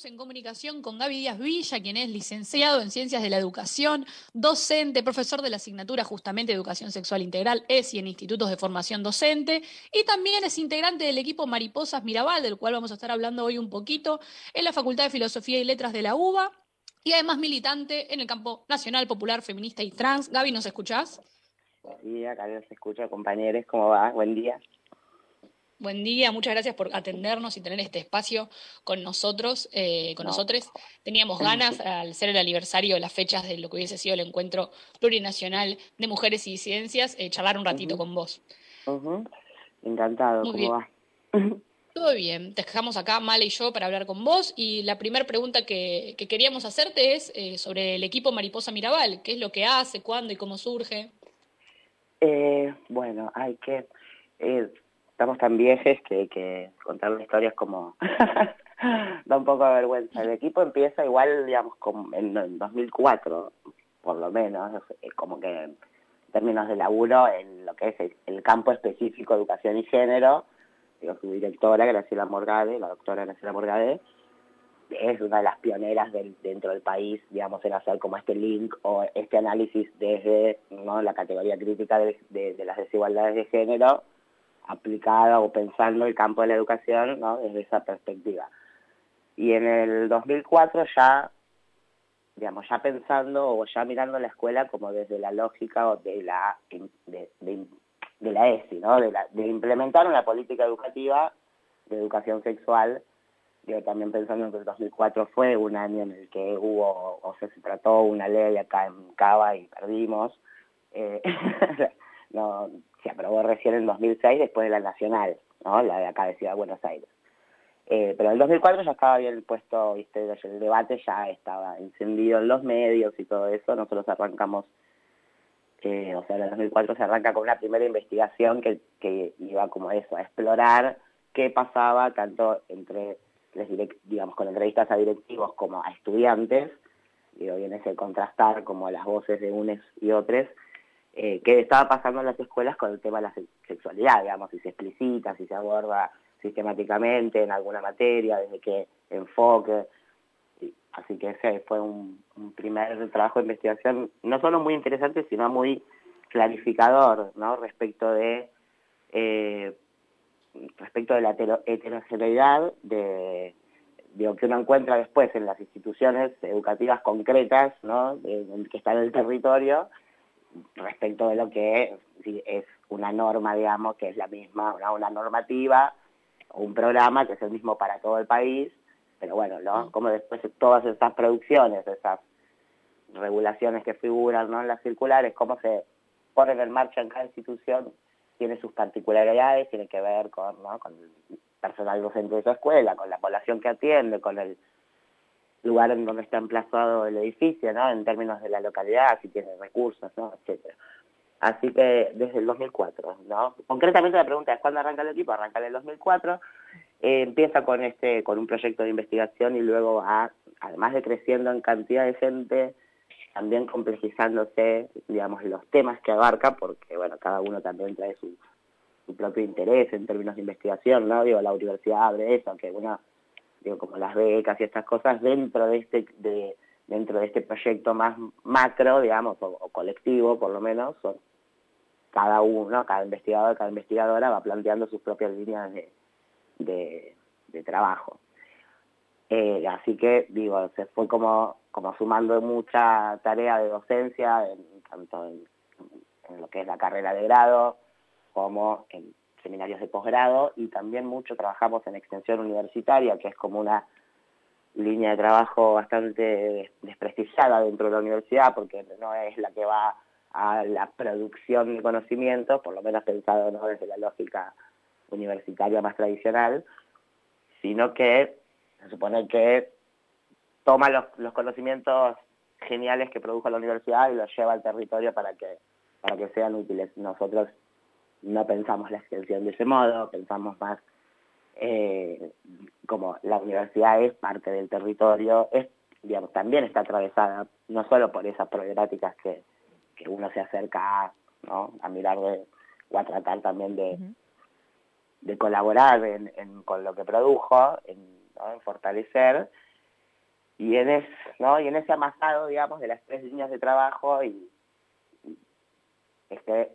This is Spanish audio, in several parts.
estamos en comunicación con Gaby Díaz Villa, quien es licenciado en Ciencias de la Educación, docente, profesor de la asignatura justamente Educación Sexual Integral, ESI en Institutos de Formación Docente, y también es integrante del equipo Mariposas Mirabal, del cual vamos a estar hablando hoy un poquito, en la Facultad de Filosofía y Letras de la UBA, y además militante en el campo nacional, popular, feminista y trans. Gaby, ¿nos escuchás? Sí, acá los escucho, compañeros, ¿cómo va? Buen día. Buen día, muchas gracias por atendernos y tener este espacio con nosotros, eh, con nosotros. Teníamos ganas, al ser el aniversario de las fechas de lo que hubiese sido el encuentro plurinacional de mujeres y disidencias, eh, charlar un ratito con vos. Encantado, ¿cómo va? Todo bien, te dejamos acá, Male y yo, para hablar con vos. Y la primera pregunta que, queríamos hacerte es eh, sobre el equipo Mariposa Mirabal. ¿Qué es lo que hace, cuándo y cómo surge? bueno, hay que estamos tan viejes que, que contar la historia es como da un poco de vergüenza. El equipo empieza igual, digamos, como en, 2004, por lo menos, como que en términos de laburo, en lo que es el, campo específico educación y género, digo, su directora, Graciela Morgade, la doctora Graciela Morgade, es una de las pioneras del, dentro del país, digamos, en hacer como este link o este análisis desde ¿no? la categoría crítica de las desigualdades de género aplicada o pensando el campo de la educación ¿no? desde esa perspectiva. Y en el 2004 ya, digamos, ya pensando o ya mirando la escuela como desde la lógica de la, de, la ESI, ¿no? de, la, de implementar una política educativa de educación sexual, yo también pensando que el 2004 fue un año en el que hubo, o sea, se trató una ley acá en Cava y perdimos, eh, no, se aprobó recién en 2006 después de la nacional, ¿no? la de acá de Ciudad de Buenos Aires. Eh, pero en el 2004 ya estaba bien puesto, ¿viste? el debate ya estaba encendido en los medios y todo eso, nosotros arrancamos, eh, o sea, en el 2004 se arranca con una primera investigación que, que iba como eso, a explorar qué pasaba tanto entre, digamos, con entrevistas a directivos como a estudiantes, y hoy en ese contrastar como las voces de unos y otros, eh, qué estaba pasando en las escuelas con el tema de la sexualidad, digamos, si se explicita, si se aborda sistemáticamente en alguna materia, desde qué enfoque. Así que ese fue un, primer trabajo de investigación, no solo muy interesante, sino muy clarificador, ¿no? Respecto de eh, respecto de la heterogeneidad de, lo que uno encuentra después en las instituciones educativas concretas, ¿no? que están en el territorio respecto de lo que es una norma, digamos, que es la misma, una, normativa o un programa que es el mismo para todo el país, pero bueno, ¿no? Mm. Como después todas estas producciones, esas regulaciones que figuran ¿no? en las circulares, cómo se ponen en marcha en cada institución, tiene sus particularidades, tiene que ver con, ¿no? con el personal docente de su escuela, con la población que atiende, con el lugar en donde está emplazado el edificio, ¿no? En términos de la localidad, si tiene recursos, ¿no? Etcétera. Así que desde el 2004, ¿no? Concretamente la pregunta es ¿cuándo arranca el equipo? Arranca en el 2004, eh, empieza con este con un proyecto de investigación y luego a, además de creciendo en cantidad de gente, también complejizándose, digamos, los temas que abarca, porque, bueno, cada uno también trae su, su propio interés en términos de investigación, ¿no? Digo, la universidad abre eso, que uno digo, como las becas y estas cosas dentro de este, de, dentro de este proyecto más macro, digamos, o, colectivo por lo menos, son, cada uno, cada investigador, cada investigadora va planteando sus propias líneas de, de, trabajo. Eh, así que, digo, se fue como, como sumando mucha tarea de docencia, tanto en, en, lo que es la carrera de grado, como en seminarios de posgrado y también mucho trabajamos en extensión universitaria, que es como una línea de trabajo bastante desprestigiada dentro de la universidad porque no es la que va a la producción de conocimientos, por lo menos pensado ¿no? desde la lógica universitaria más tradicional, sino que se supone que toma los, los conocimientos geniales que produjo la universidad y los lleva al territorio para que, para que sean útiles. Nosotros no pensamos la extensión de ese modo, pensamos más eh, como la universidad es parte del territorio, es, digamos, también está atravesada no solo por esas problemáticas que, que uno se acerca a, ¿no? a mirar de, o a tratar también de, de colaborar en, con lo que produjo, en, en fortalecer, y en, es, ¿no? y en ese amasado, digamos, de las tres líneas de trabajo y, este,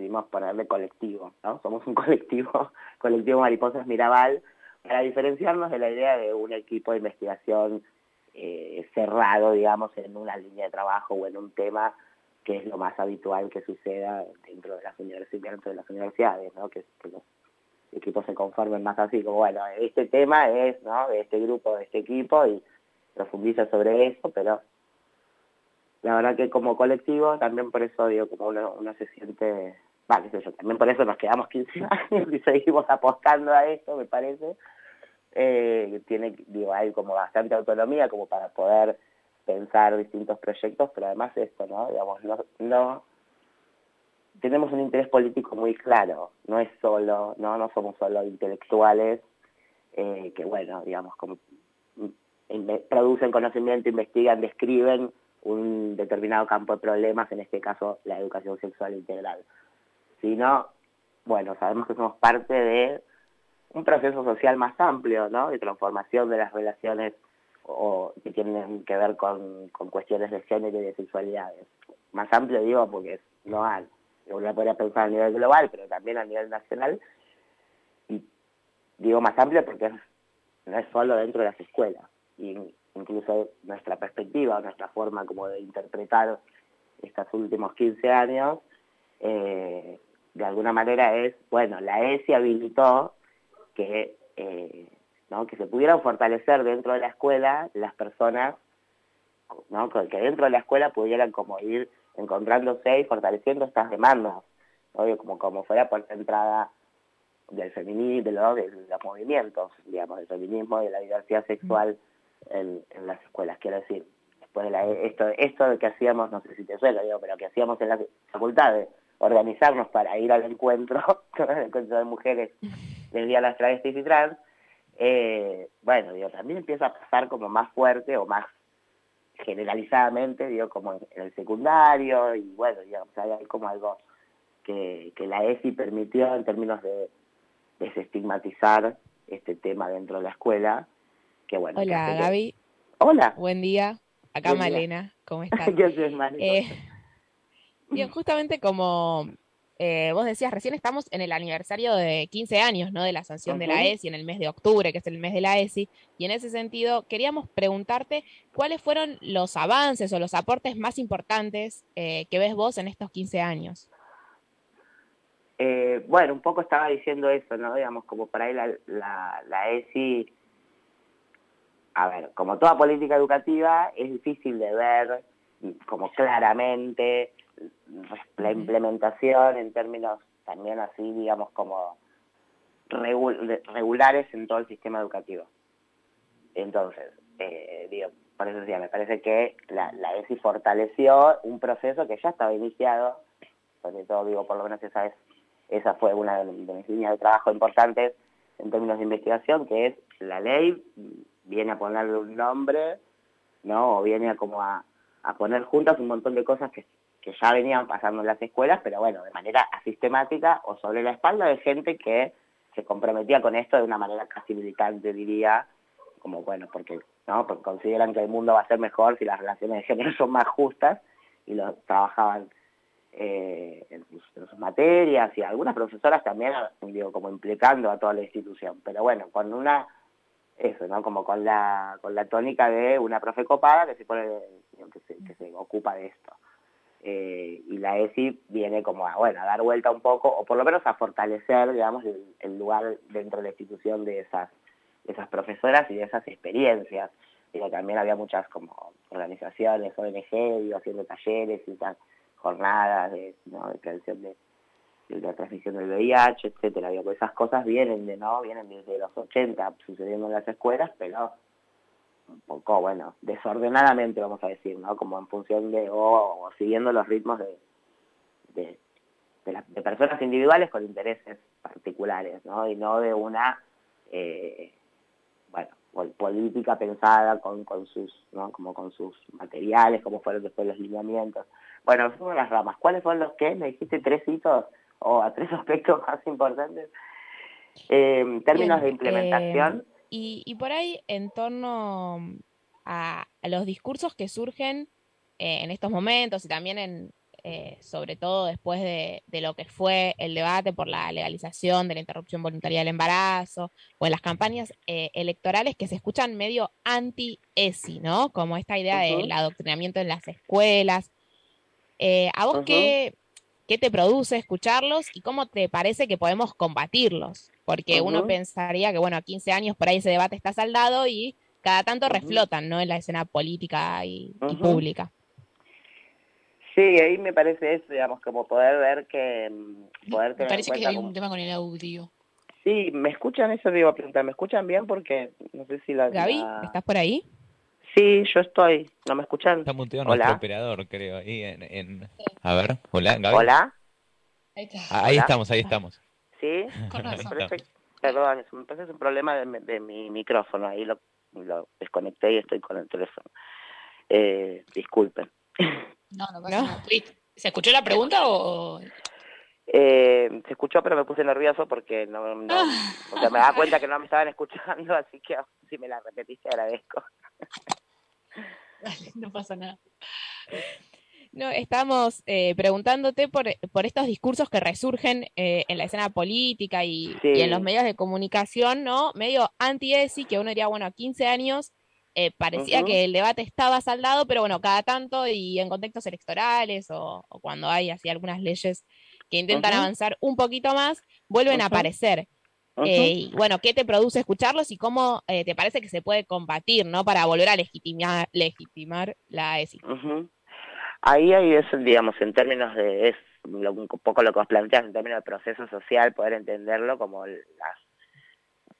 decidimos ponerle colectivo, ¿no? Somos un colectivo, colectivo Mariposas Mirabal, para diferenciarnos de la idea de un equipo de investigación eh, cerrado, digamos, en una línea de trabajo o en un tema que es lo más habitual que suceda dentro de las universidades, dentro de las universidades, ¿no? Que, los equipos se conformen más así, como bueno, este tema es, ¿no? De este grupo, de este equipo y profundiza sobre eso, pero la verdad que como colectivo también por eso digo como uno, se siente vale yo también por eso nos quedamos 15 años y seguimos apostando a esto me parece. Eh, tiene digo hay como bastante autonomía como para poder pensar distintos proyectos pero además esto no digamos no no tenemos un interés político muy claro. No es solo no no somos solo intelectuales eh, que bueno digamos como producen conocimiento investigan describen un determinado campo de problemas, en este caso la educación sexual integral. Sino, bueno, sabemos que somos parte de un proceso social más amplio, ¿no? De transformación de las relaciones o que tienen que ver con, con cuestiones de género y de sexualidades. Más amplio digo porque es global. Uno podría pensar a nivel global, pero también a nivel nacional. Y digo más amplio porque no es solo dentro de las escuelas. Y incluso nuestra perspectiva, nuestra forma como de interpretar estos últimos 15 años, eh, de alguna manera es, bueno, la ESI habilitó que, eh, ¿no? que se pudieran fortalecer dentro de la escuela las personas, ¿no? que dentro de la escuela pudieran como ir encontrándose y fortaleciendo estas demandas, como, como fuera por la entrada del feminismo, de, de los movimientos, digamos, del feminismo, de la diversidad sexual en, las escuelas. Quiero decir, después de la, esto, esto que hacíamos, no sé si te suena, digo, pero que hacíamos en la facultad de organizarnos para ir al encuentro, el encuentro de mujeres del Día de las Travestis y Trans, eh, bueno, digo, también empieza a pasar como más fuerte o más generalizadamente, digo, como en, el secundario, y bueno, digamos, hay como algo que, que la ESI permitió en términos de desestigmatizar este tema dentro de la escuela, Hola, Gaby. Hola. Buen día. Acá Malena, ¿cómo estás? Yo soy Malena. Eh, bien, justamente como eh, vos decías, recién estamos en el aniversario de 15 años, ¿no? De la sanción de la ESI en el mes de octubre, que es el mes de la ESI. Y en ese sentido, queríamos preguntarte cuáles fueron los avances o los aportes más importantes eh, que ves vos en estos 15 años. bueno, un poco estaba diciendo eso, ¿no? Digamos, como para ahí la, la, la ESI a ver, como toda política educativa, es difícil de ver como claramente la implementación en términos también así, digamos, como regulares en todo el sistema educativo. Entonces, eh, digo, por eso decía, me parece que la, la ESI fortaleció un proceso que ya estaba iniciado, sobre todo digo, por lo menos esa es, esa fue una de mis líneas de trabajo importantes en términos de investigación, que es la ley viene a ponerle un nombre, ¿no? O viene a como a, poner juntas un montón de cosas que, que ya venían pasando en las escuelas, pero bueno, de manera asistemática o sobre la espalda de gente que se comprometía con esto de una manera casi militante, diría, como bueno, porque, ¿no? porque consideran que el mundo va a ser mejor si las relaciones de género son más justas y lo trabajaban eh, en, sus, materias y algunas profesoras también, digo, como implicando a toda la institución. Pero bueno, con una eso, ¿no? Como con la, con la tónica de una profe copada que se pone, que que se ocupa de esto. Eh, y la ESI viene como a, bueno, a dar vuelta un poco, o por lo menos a fortalecer, digamos, el, lugar dentro de la institución de esas, de esas profesoras y de esas experiencias. Digo, también había muchas como organizaciones, ONG, digo, haciendo talleres y tal, jornadas de, ¿no? de prevención de, la transmisión del VIH, etcétera. Digo, esas cosas vienen de, ¿no? Vienen desde los 80 sucediendo en las escuelas, pero un poco, bueno, desordenadamente, vamos a decir, ¿no? Como en función de, o, siguiendo los ritmos de, de, de, personas individuales con intereses particulares, ¿no? Y no de una, eh, bueno, política pensada con, con sus, ¿no? Como con sus materiales, como fueron después los lineamientos. Bueno, son las ramas. ¿Cuáles son los que? Me dijiste tres hitos o a tres aspectos más importantes. en términos de implementación. Eh, y, y por ahí, en torno a, a los discursos que surgen eh, en estos momentos y también en, eh, sobre todo después de, lo que fue el debate por la legalización de la interrupción voluntaria del embarazo o en las campañas eh, electorales que se escuchan medio anti-ESI, ¿no? Como esta idea del adoctrinamiento en las escuelas. ¿A vos qué, qué, te produce escucharlos y cómo te parece que podemos combatirlos? Porque uno pensaría que, bueno, a 15 años por ahí ese debate está saldado y cada tanto reflotan, ¿no? En la escena política y pública. Sí, ahí me parece eso, digamos, como poder ver que... Mm, me parece que hay un tema con el audio. Sí, ¿me escuchan? Eso digo, preguntar, ¿me escuchan bien? Porque no sé si la... Gaby, ¿estás por ahí? Sí, yo estoy. ¿No me escuchan? Está muteado nuestro operador, creo, ahí en... en... A ver, hola, Gaby. Hola. Ahí, está. Ah, ahí estamos, ahí estamos. ¿Sí? Perdón, me parece es un problema de, de, mi micrófono, ahí lo, lo desconecté y estoy con el teléfono. Eh, disculpen. No, no pasa nada. ¿Se escuchó la pregunta o...? Eh, se escuchó, pero me puse nervioso porque no, no ah. o sea, me da cuenta que no me estaban escuchando, así que si me la repetiste agradezco. no pasa nada. No, estamos eh, preguntándote por, por, estos discursos que resurgen eh, en la escena política y, y, en los medios de comunicación, ¿no? Medio anti-ESI, que uno diría, bueno, a 15 años eh, parecía que el debate estaba saldado, pero bueno, cada tanto y en contextos electorales o, cuando hay así algunas leyes que intentan avanzar un poquito más, vuelven a aparecer. Eh, y bueno, ¿qué te produce escucharlos y cómo eh, te parece que se puede combatir, ¿no? Para volver a legitimar, legitimar la ESI. Ahí hay eso, digamos, en términos de, es un poco lo que os planteas en términos de proceso social, poder entenderlo como las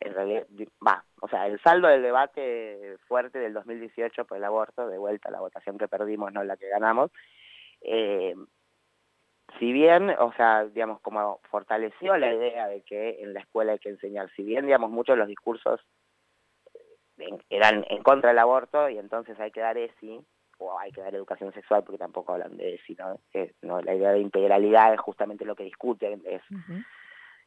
en realidad, va, o sea, el saldo del debate fuerte del 2018 por el aborto, de vuelta la votación que perdimos, no la que ganamos, eh, si bien, o sea, digamos, como fortaleció la idea de que en la escuela hay que enseñar, si bien, digamos, muchos de los discursos eh, eran en contra del aborto y entonces hay que dar ESI, o hay que dar educación sexual porque tampoco hablan de ESI, ¿no? ¿no? La idea de integralidad es justamente lo que discuten, es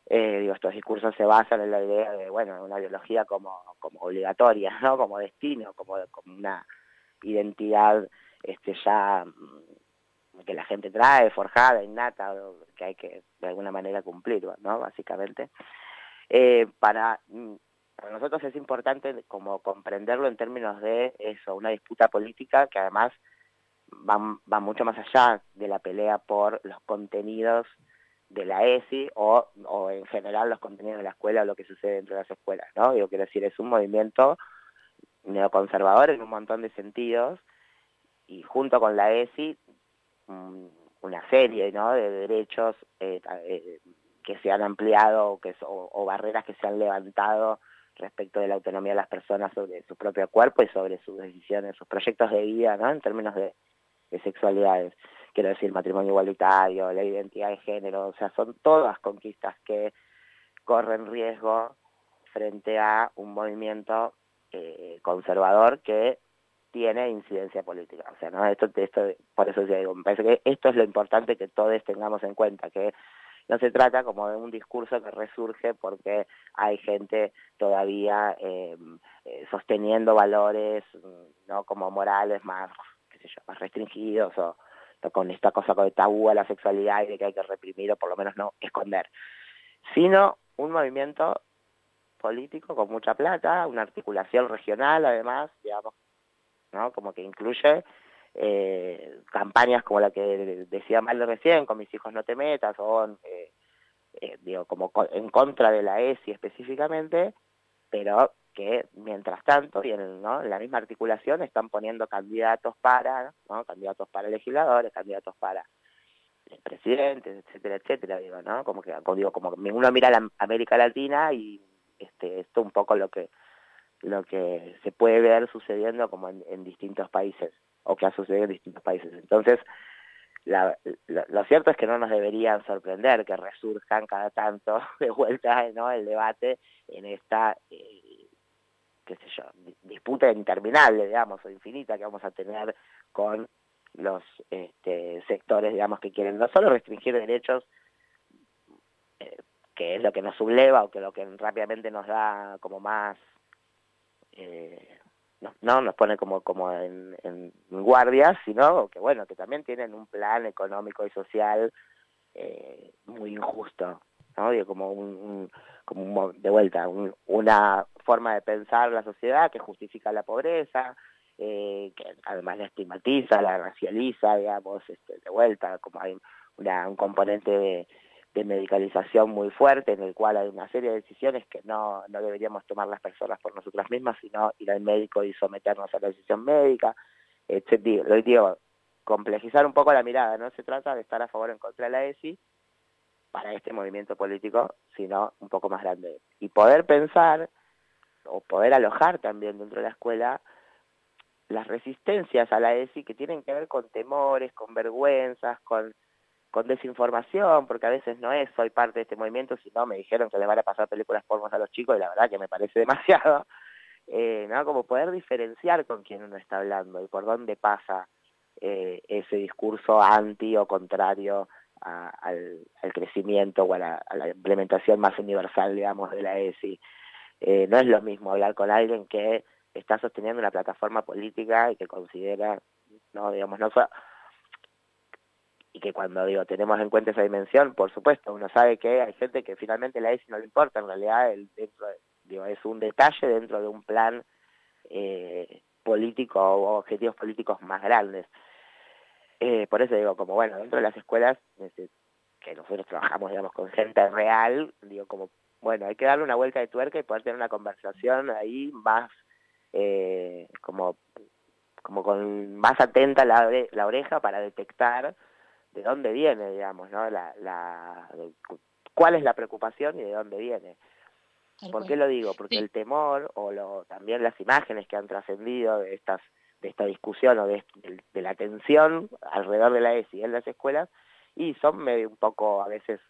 eh, digo, estos discursos se basan en la idea de, bueno, una biología como, como obligatoria, ¿no? Como destino, como, como una identidad este ya mm, que la gente trae, forjada, innata, que hay que de alguna manera cumplir, ¿no? Básicamente. Eh, para, mm, para nosotros es importante como comprenderlo en términos de eso, una disputa política que además va, va mucho más allá de la pelea por los contenidos de la ESI o, o en general los contenidos de la escuela o lo que sucede dentro de las escuelas, ¿no? Yo quiero decir, es un movimiento neoconservador en un montón de sentidos y junto con la ESI mm, una serie, ¿no? De derechos eh, eh, que se han ampliado que, o, o barreras que se han levantado respecto de la autonomía de las personas sobre su propio cuerpo y sobre sus decisiones, sus proyectos de vida, ¿no? En términos de, de sexualidades quiero decir, matrimonio igualitario, la identidad de género, o sea, son todas conquistas que corren riesgo frente a un movimiento eh, conservador que tiene incidencia política. O sea, ¿no? esto, esto, por eso digo, me parece que esto es lo importante que todos tengamos en cuenta, que no se trata como de un discurso que resurge porque hay gente todavía eh, eh, sosteniendo valores no como morales más qué sé yo más restringidos o, con esta cosa con el tabú a la sexualidad y de que hay que reprimir o por lo menos no esconder, sino un movimiento político con mucha plata, una articulación regional además, digamos, ¿no? Como que incluye eh, campañas como la que decía Mal recién, con mis hijos no te metas, o eh, eh, digo, como en contra de la ESI específicamente, pero que mientras tanto y en, la misma articulación están poniendo candidatos para, ¿no? candidatos para legisladores, candidatos para presidentes, etcétera, etcétera, digo, ¿no? Como que digo, como uno mira la América Latina y este esto un poco lo que lo que se puede ver sucediendo como en, distintos países o que ha sucedido en distintos países. Entonces, la, lo cierto es que no nos deberían sorprender que resurjan cada tanto de vuelta el debate en esta eh, qué sé yo, disputa interminable, digamos, o infinita que vamos a tener con los este, sectores, digamos, que quieren no solo restringir derechos, eh, que es lo que nos subleva o que lo que rápidamente nos da como más, eh, no nos pone como como en, en guardia, sino que bueno, que también tienen un plan económico y social eh, muy injusto, ¿no? Digo, como un, como de vuelta, una forma de pensar la sociedad que justifica la pobreza, eh, que además la estigmatiza, la racializa, digamos, este, de vuelta, como hay una, un componente de, de medicalización muy fuerte en el cual hay una serie de decisiones que no, no deberíamos tomar las personas por nosotras mismas, sino ir al médico y someternos a la decisión médica, etc. Lo digo, complejizar un poco la mirada, no se trata de estar a favor o en contra de la ESI para este movimiento político, sino un poco más grande. Y poder pensar o poder alojar también dentro de la escuela las resistencias a la ESI que tienen que ver con temores, con vergüenzas, con con desinformación, porque a veces no es soy parte de este movimiento, sino me dijeron que le van a pasar películas pornos a los chicos y la verdad que me parece demasiado, eh, ¿no? Como poder diferenciar con quién uno está hablando y por dónde pasa eh, ese discurso anti o contrario al, crecimiento o a la, implementación más universal, digamos, de la ESI. Eh, no es lo mismo hablar con alguien que está sosteniendo una plataforma política y que considera, no, digamos, no y que cuando digo tenemos en cuenta esa dimensión, por supuesto, uno sabe que hay gente que finalmente la ESI no le importa, en realidad el, dentro digo, es un detalle dentro de un plan eh, político o objetivos políticos más grandes. Eh, por eso digo, como bueno, dentro de las escuelas, este, que nosotros trabajamos, digamos, con gente real, digo, como, bueno, hay que darle una vuelta de tuerca y poder tener una conversación ahí más, eh, como, como con más atenta la, la oreja para detectar de dónde viene, digamos, ¿no? La, la, cuál es la preocupación y de dónde viene. ¿Por qué lo digo? Porque el temor o lo, también las imágenes que han trascendido de estas de esta discusión o de, de, la tensión alrededor de la ESI en las escuelas y son medio un poco a veces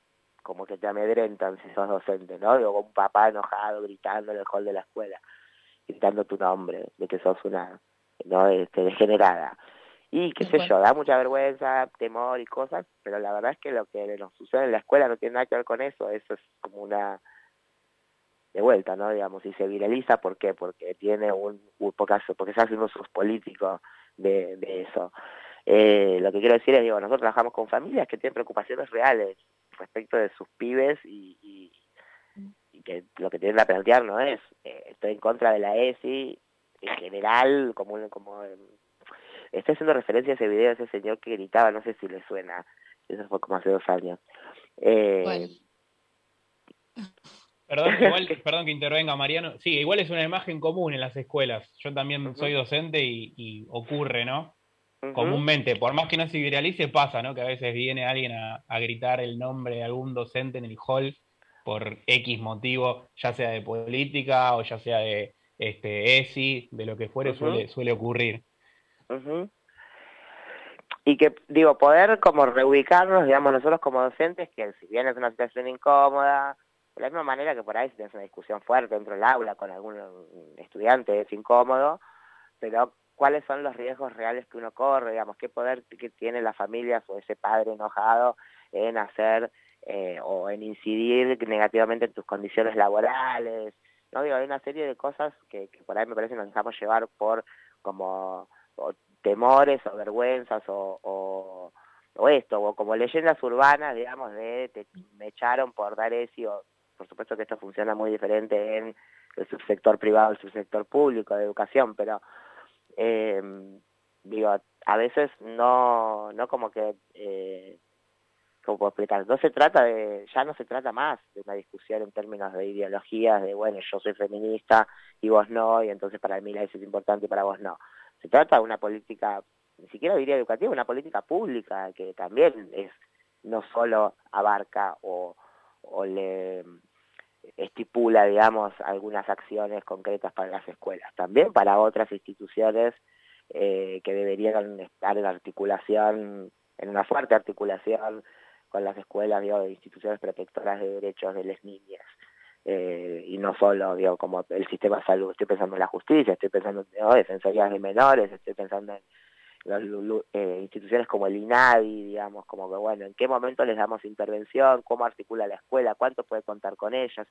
como que te amedrentan si sos docente, ¿no? Digo, un papá enojado gritando en el hall de la escuela, gritando tu nombre, de que sos una no este, degenerada. Y qué sé yo, da mucha vergüenza, temor y cosas, pero la verdad es que lo que nos sucede en la escuela no tiene nada que ver con eso, eso es como una de vuelta, ¿no? Digamos, y se viraliza, ¿por qué? Porque tiene un, porque, porque se hace un uso político de, de eso. Eh, lo que quiero decir es, digo, nosotros trabajamos con familias que tienen preocupaciones reales respecto de sus pibes y, y, que lo que tienen a plantear no es, eh, estoy en contra de la ESI en general, como, como Estoy haciendo referencia a ese video de ese señor que gritaba, no sé si le suena, eso fue como hace dos años. Eh, Perdón, igual, perdón que intervenga Mariano. Sí, igual es una imagen común en las escuelas. Yo también soy docente y, ocurre, ¿no? Comúnmente, por más que no se viralice, pasa, ¿no? Que a veces viene alguien a, gritar el nombre de algún docente en el hall por X motivo, ya sea de política o ya sea de este ESI, de lo que fuere, suele, suele ocurrir. Y que, digo, poder como reubicarnos, digamos, nosotros como docentes, que si bien es una situación incómoda, de la misma manera que por ahí si tienes una discusión fuerte dentro del aula con algún estudiante es incómodo, pero cuáles son los riesgos reales que uno corre, digamos, qué poder que tiene la familia o ese padre enojado en hacer eh, o en incidir negativamente en tus condiciones laborales, no digo, hay una serie de cosas que, que por ahí me parece nos dejamos llevar por como o temores o vergüenzas o, o, esto, o como leyendas urbanas, digamos, de te, me echaron por dar eso, por supuesto que esto funciona muy diferente en el subsector privado, el subsector público de educación, pero eh, digo, a veces no, no como que, eh, ¿cómo puedo explicar? No se trata de, ya no se trata más de una discusión en términos de ideologías, de bueno, yo soy feminista y vos no, y entonces para mí eso es importante y para vos no. Se trata de una política, ni siquiera diría educativa, una política pública que también es no solo abarca o, le estipula, digamos, algunas acciones concretas para las escuelas, también para otras instituciones eh, que deberían estar en articulación, en una fuerte articulación con las escuelas, digo, de instituciones protectoras de derechos de las niñas eh, y no solo digo como el sistema de salud, estoy pensando en la justicia, estoy pensando en defensorías de menores, estoy pensando en las eh, instituciones como el INADI, digamos, como que bueno, en qué momento les damos intervención, cómo articula la escuela, cuánto puede contar con ellas.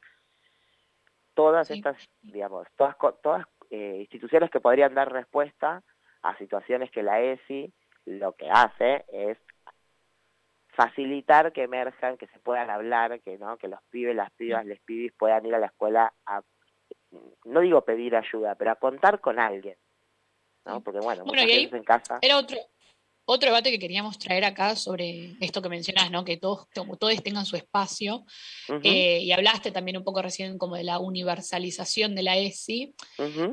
Todas estas, digamos, todas, todas eh, instituciones que podrían dar respuesta a situaciones que la ESI lo que hace es facilitar que emerjan, que se puedan hablar, que no, que los pibes, las pibas, les pibis puedan ir a la escuela a, no digo pedir ayuda, pero a contar con alguien, ¿no? Porque bueno, bueno en casa. Era otro, otro debate que queríamos traer acá sobre esto que mencionas, ¿no? Que todos, todos tengan su espacio. Eh, y hablaste también un poco recién como de la universalización de la ESI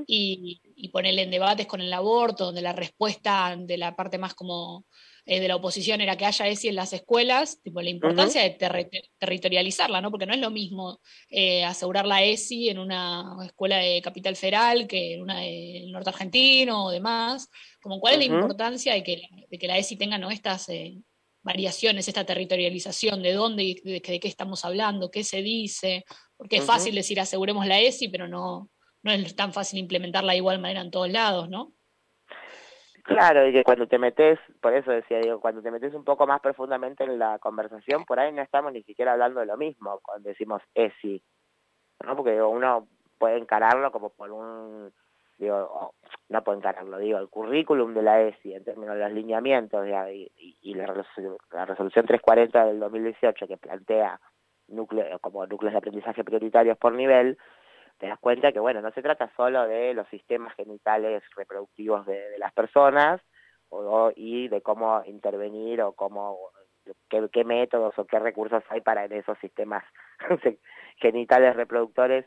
y, y ponerle en debates con el aborto, donde la respuesta de la parte más como eh, de la oposición era que haya ESI en las escuelas, tipo la importancia de territorializarla, ¿no? Porque no es lo mismo eh, asegurar la ESI en una escuela de capital federal que en una del norte argentino o demás. Como cuál es la importancia de que, de que la ESI tenga ¿no? estas eh, variaciones, esta territorialización, de dónde, de, de, qué estamos hablando, qué se dice, porque es fácil decir aseguremos la ESI, pero no, no es tan fácil implementarla de igual manera en todos lados, ¿no? Claro, y que cuando te metes, por eso decía, digo, cuando te metes un poco más profundamente en la conversación, por ahí no estamos ni siquiera hablando de lo mismo cuando decimos ESI, ¿no? Porque uno puede encararlo como por un, digo, no puede encararlo, digo, el currículum de la ESI en términos de los lineamientos y, y, la, la, resolución 340 del 2018 que plantea núcleos como núcleos de aprendizaje prioritarios por nivel, te das cuenta que, bueno, no se trata solo de los sistemas genitales reproductivos de, las personas o, y de cómo intervenir o cómo, qué, métodos o qué recursos hay para en esos sistemas genitales reproductores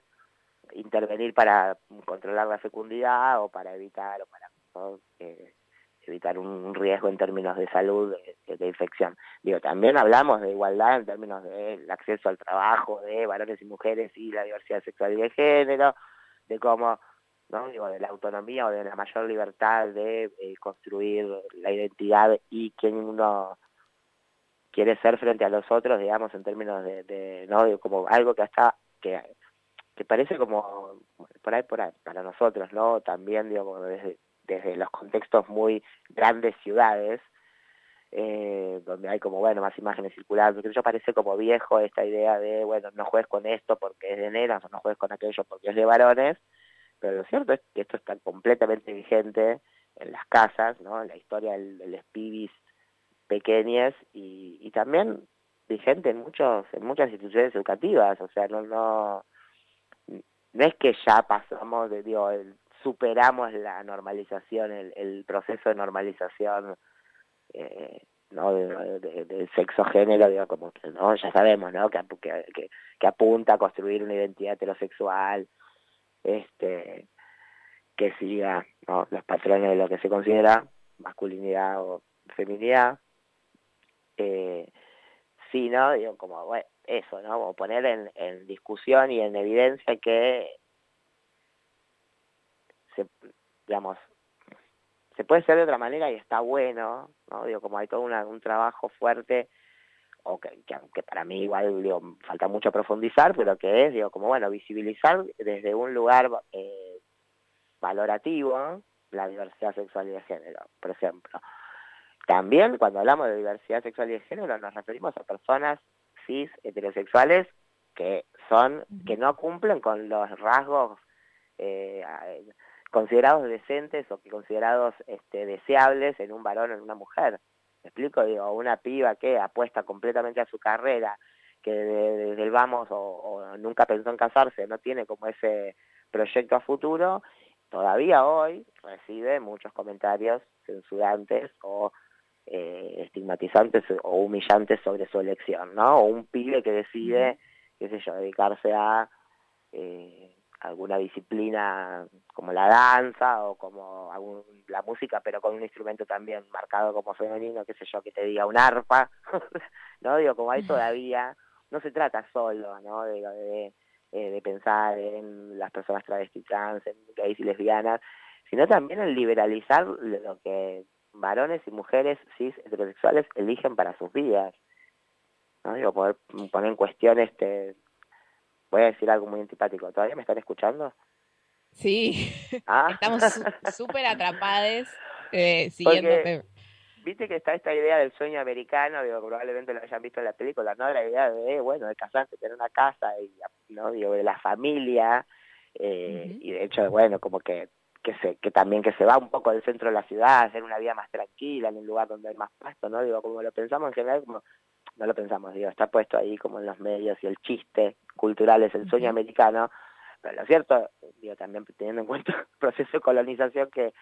intervenir para controlar la fecundidad o para evitar o para eh, evitar un riesgo en términos de salud, de, infección. Digo, también hablamos de igualdad en términos del acceso al trabajo de varones y mujeres y la diversidad sexual y de género, de cómo, ¿no? Digo, de la autonomía o de la mayor libertad de eh, construir la identidad y quién uno quiere ser frente a los otros, digamos, en términos de, de ¿no? Digo, como algo que hasta, que, que parece como, por ahí, por ahí, para nosotros, ¿no? También, digo, desde desde los contextos muy grandes ciudades, eh, donde hay como, bueno, más imágenes circulando, que yo parece como viejo esta idea de, bueno, no juegues con esto porque es de nenas o no juegues con aquello porque es de varones, pero lo cierto es que esto está completamente vigente en las casas, ¿no? En la historia de los pequeñas y, y también vigente en muchos en muchas instituciones educativas, o sea, no no no es que ya pasamos de digo, el superamos la normalización, el, proceso de normalización eh, ¿no? del sexo género, digo, como que no ya sabemos ¿no? Que, que, que, apunta a construir una identidad heterosexual, este que siga ¿no? los patrones de lo que se considera masculinidad o feminidad. Eh, sí, ¿no? Digo, como, bueno, eso, ¿no? Como poner en, en discusión y en evidencia que se, digamos, se puede hacer de otra manera y está bueno, ¿no? Digo, como hay todo un trabajo fuerte, o que, que, para mí igual digo, falta mucho profundizar, pero que es, digo, como bueno, visibilizar desde un lugar eh, valorativo la diversidad sexual y de género, por ejemplo. También cuando hablamos de diversidad sexual y de género nos referimos a personas cis heterosexuales que son que no cumplen con los rasgos eh, considerados decentes o que considerados este, deseables en un varón o en una mujer. ¿Me explico? Digo, una piba que apuesta completamente a su carrera, que desde el vamos o, nunca pensó en casarse, no tiene como ese proyecto a futuro, todavía hoy recibe muchos comentarios censurantes o eh, estigmatizantes o humillantes sobre su elección, ¿no? O un pibe que decide, qué sé yo, dedicarse a eh, alguna disciplina como la danza o como algún, la música, pero con un instrumento también marcado como femenino, qué sé yo, que te diga un arpa, ¿no? Digo, como hay todavía, no se trata solo, ¿no? De, de, eh, de pensar en las personas travestis trans, en gays y lesbianas, sino también en liberalizar lo que varones y mujeres cis heterosexuales eligen para sus vidas. ¿no? Digo, poder poner en cuestión este voy a decir algo muy antipático. ¿Todavía me están escuchando? Sí, ah. estamos súper atrapados eh. Viste que está esta idea del sueño americano, digo, probablemente lo hayan visto en la película, ¿no? La idea de, bueno, de casarse, tener una casa, y, ¿no? Digo, de la familia, eh, y de hecho, bueno, como que que se que también que se va un poco del centro de la ciudad, hacer una vida más tranquila en un lugar donde hay más pasto, ¿no? Digo, como lo pensamos en general, como no lo pensamos, digo, está puesto ahí como en los medios y el chiste cultural es el sueño americano, pero lo cierto, digo, también teniendo en cuenta el proceso de colonización que,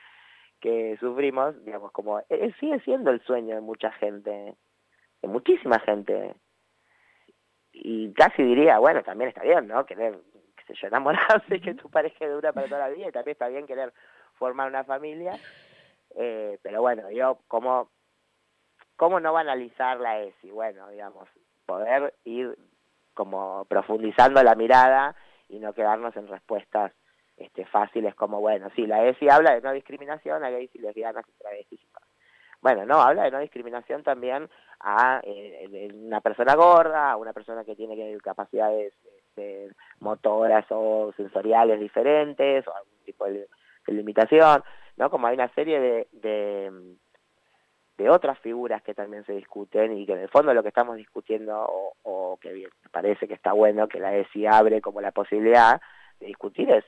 que sufrimos, digamos, como eh, sigue siendo el sueño de mucha gente, de muchísima gente, y casi diría, bueno, también está bien, ¿no? Querer, qué sé yo, enamorarse, que tu pareja dura para toda la vida, y también está bien querer formar una familia, eh, pero bueno, yo como ¿Cómo no banalizar la ESI? Bueno, digamos, poder ir como profundizando la mirada y no quedarnos en respuestas este, fáciles como, bueno, sí, la ESI habla de no discriminación a gays y lesbianas y travestis. Bueno, no, habla de no discriminación también a eh, una persona gorda, a una persona que tiene capacidades este, motoras o sensoriales diferentes, o algún tipo de, limitación, ¿no? Como hay una serie de de otras figuras que también se discuten y que en el fondo lo que estamos discutiendo o, que bien, parece que está bueno que la ESI abre como la posibilidad de discutir es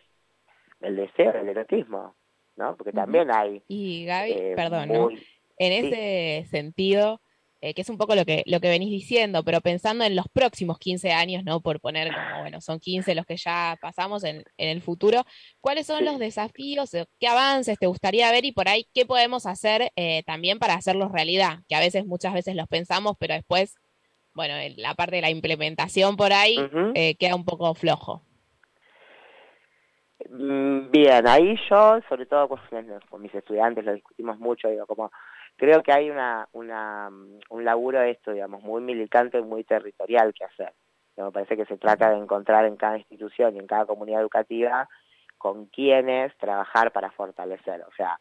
el deseo del erotismo, ¿no? Porque también hay... Y Gaby, eh, perdón, ¿no? En ese sentido, eh, que es un poco lo que, lo que venís diciendo, pero pensando en los próximos 15 años, ¿no? Por poner como, bueno, son 15 los que ya pasamos en, en el futuro, ¿cuáles son los desafíos, eh, qué avances te gustaría ver y por ahí qué podemos hacer eh, también para hacerlos realidad? Que a veces, muchas veces los pensamos, pero después, bueno, la parte de la implementación por ahí queda un poco flojo. Mm, bien, ahí yo, sobre todo con, con mis estudiantes, lo discutimos mucho, digo, como creo que hay una, una, un laburo esto, digamos, muy militante y muy territorial que hacer. Me parece que se trata de encontrar en cada institución y en cada comunidad educativa con quienes trabajar para fortalecer. O sea,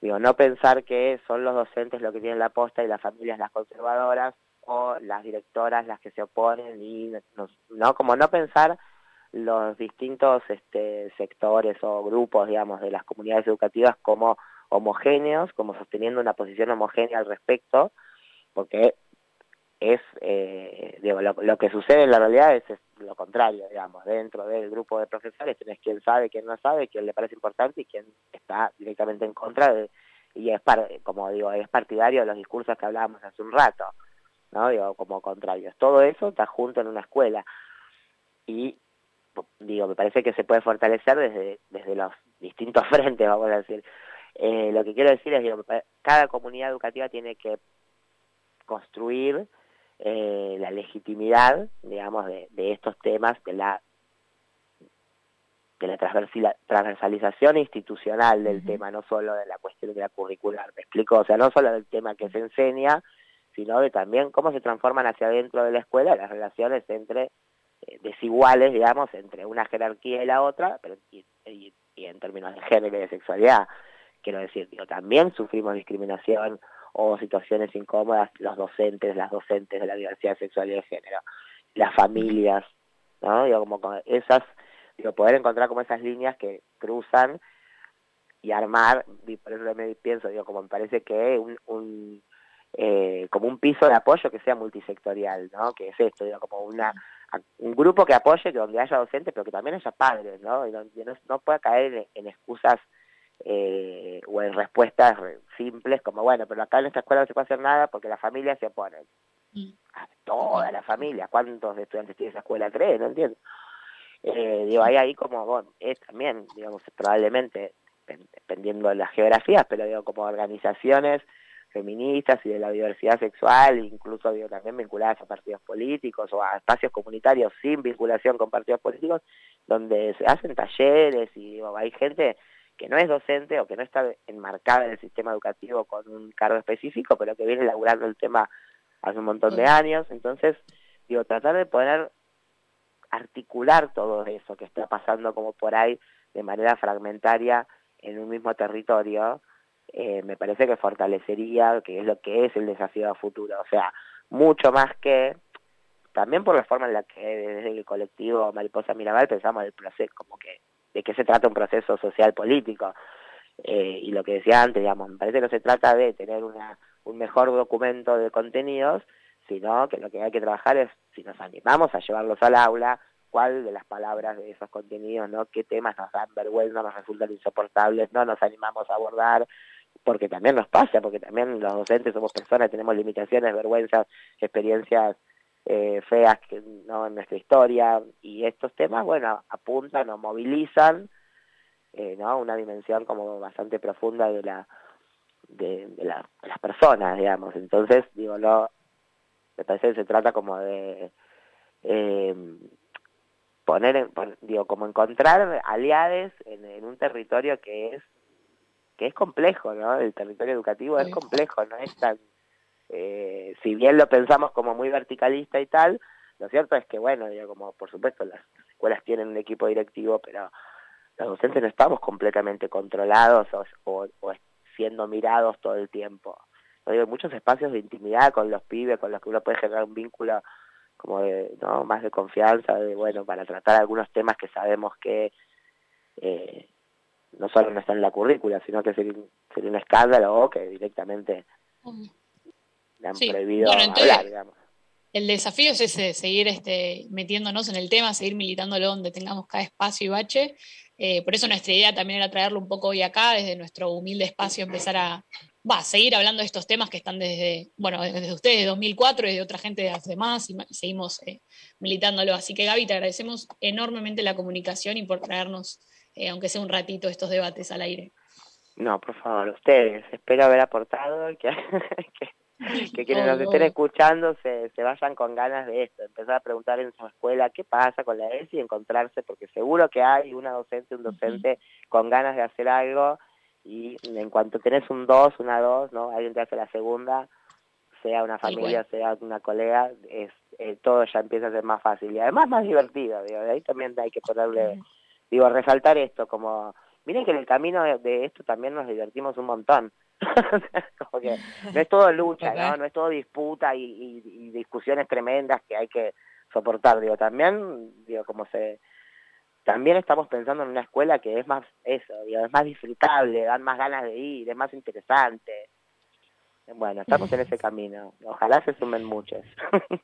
digo, no pensar que son los docentes los que tienen la posta y las familias las conservadoras o las directoras las que se oponen y no, no como no pensar los distintos este, sectores o grupos, digamos, de las comunidades educativas como homogéneos, como sosteniendo una posición homogénea al respecto, porque es eh, digo, lo, que sucede en la realidad es, lo contrario, digamos, dentro del grupo de profesores tenés quien sabe, quien no sabe, quien le parece importante y quien está directamente en contra y es como digo, es partidario de los discursos que hablábamos hace un rato, ¿no? Digo, como contrarios. Todo eso está junto en una escuela. Y digo, me parece que se puede fortalecer desde, desde los distintos frentes, vamos a decir. Eh, lo que quiero decir es que cada comunidad educativa tiene que construir eh, la legitimidad, digamos, de, estos temas, de la de la transversalización institucional del tema, no solo de la cuestión de la curricular, me explico, o sea, no solo del tema que se enseña, sino de también cómo se transforman hacia adentro de la escuela las relaciones entre eh, desiguales, digamos, entre una jerarquía y la otra, pero y, en términos de género y de sexualidad quiero decir, digo, también sufrimos discriminación o situaciones incómodas los docentes, las docentes de la diversidad sexual y de género, las familias, ¿no? Digo, como esas, digo, poder encontrar como esas líneas que cruzan y armar, por eso me pienso, digo, como me parece que un, un eh, como un piso de apoyo que sea multisectorial, ¿no? Que es esto, digo, como una un grupo que apoye, que donde haya docentes, pero que también haya padres, ¿no? Y no, no pueda caer en excusas eh, o en respuestas simples como, bueno, pero acá en esta escuela no se puede hacer nada porque las familias se oponen. Mm. A toda la familia, ¿cuántos estudiantes tiene esa escuela? cree no entiendo. Eh, digo, hay ahí como, bueno, es también, digamos, probablemente, dependiendo de las geografías, pero digo, como organizaciones feministas y de la diversidad sexual, incluso digo, también vinculadas a partidos políticos o a espacios comunitarios sin vinculación con partidos políticos, donde se hacen talleres y digo, hay gente que no es docente o que no está enmarcada en el sistema educativo con un cargo específico, pero que viene elaborando el tema hace un montón de años. Entonces, digo, tratar de poder articular todo eso que está pasando como por ahí de manera fragmentaria en un mismo territorio, eh, me parece que fortalecería, que es lo que es el desafío a futuro. O sea, mucho más que, también por la forma en la que desde el colectivo Mariposa Mirabal pensamos el proceso, como que de qué se trata un proceso social político. Eh, y lo que decía antes, digamos, me parece que no se trata de tener una, un mejor documento de contenidos, sino que lo que hay que trabajar es si nos animamos a llevarlos al aula, cual de las palabras de esos contenidos, ¿no? ¿Qué temas nos dan vergüenza, nos resultan insoportables, no nos animamos a abordar? Porque también nos pasa, porque también los docentes somos personas, tenemos limitaciones, vergüenzas, experiencias eh, feas que, ¿no? en nuestra historia, y estos temas, bueno, apuntan o movilizan, eh, ¿no? Una dimensión como bastante profunda de la de, la, las personas, digamos. Entonces, digo, no, me parece que se trata como de eh, poner, digo, como encontrar aliados en, en, un territorio que es que es complejo, ¿no? El territorio educativo es complejo, no es tan, eh, si bien lo pensamos como muy verticalista y tal, lo cierto es que, bueno, digo, como por supuesto las escuelas tienen un equipo directivo, pero los docentes no estamos completamente controlados o, o, siendo mirados todo el tiempo. Hay muchos espacios de intimidad con los pibes, con los que uno puede generar un vínculo como de, ¿no? más de confianza, de bueno, para tratar algunos temas que sabemos que eh, no solo no están en la currícula, sino que sería, sería un escándalo o que directamente le han prohibido hablar, digamos. El desafío es ese, seguir este, metiéndonos en el tema, seguir militándolo donde tengamos cada espacio y bache. Eh, por eso nuestra idea también era traerlo un poco hoy acá, desde nuestro humilde espacio, empezar a, va, seguir hablando de estos temas que están desde, bueno, desde ustedes, de 2004 y de otra gente de hace más, y seguimos eh, militándolo. Así que Gaby, te agradecemos enormemente la comunicación y por traernos, eh, aunque sea un ratito, estos debates al aire. No, por favor, ustedes. Espero haber aportado que, que, quienes nos estén escuchando se, se vayan con ganas de esto, empezar a preguntar en su escuela qué pasa con la ESI y encontrarse, porque seguro que hay una docente, un docente con ganas de hacer algo y en cuanto tenés un 2, una 2, ¿no? Alguien te hace la segunda, sea una familia, sea una colega, es eh, todo ya empieza a ser más fácil y además más divertido, digo, de ahí también hay que ponerle, digo, resaltar esto como, miren que en el camino de, esto también nos divertimos un montón. como que no es todo lucha, ¿no? No es todo disputa y, y discusiones tremendas que hay que soportar, digo, también, digo, como se también estamos pensando en una escuela que es más eso, es más disfrutable, dan más ganas de ir, es más interesante. Bueno, estamos en ese camino. Ojalá se sumen muchos.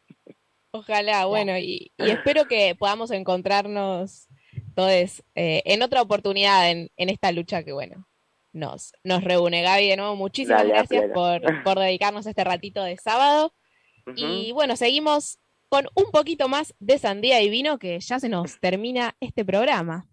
Ojalá, bueno, y, espero que podamos encontrarnos todos eh, en otra oportunidad en, en, esta lucha que, bueno, nos, nos reúne. Gaby, de nuevo, muchísimas gracias por, por, dedicarnos este ratito de sábado. Y bueno, seguimos con un poquito más de sandía y vino que ya se nos termina este programa.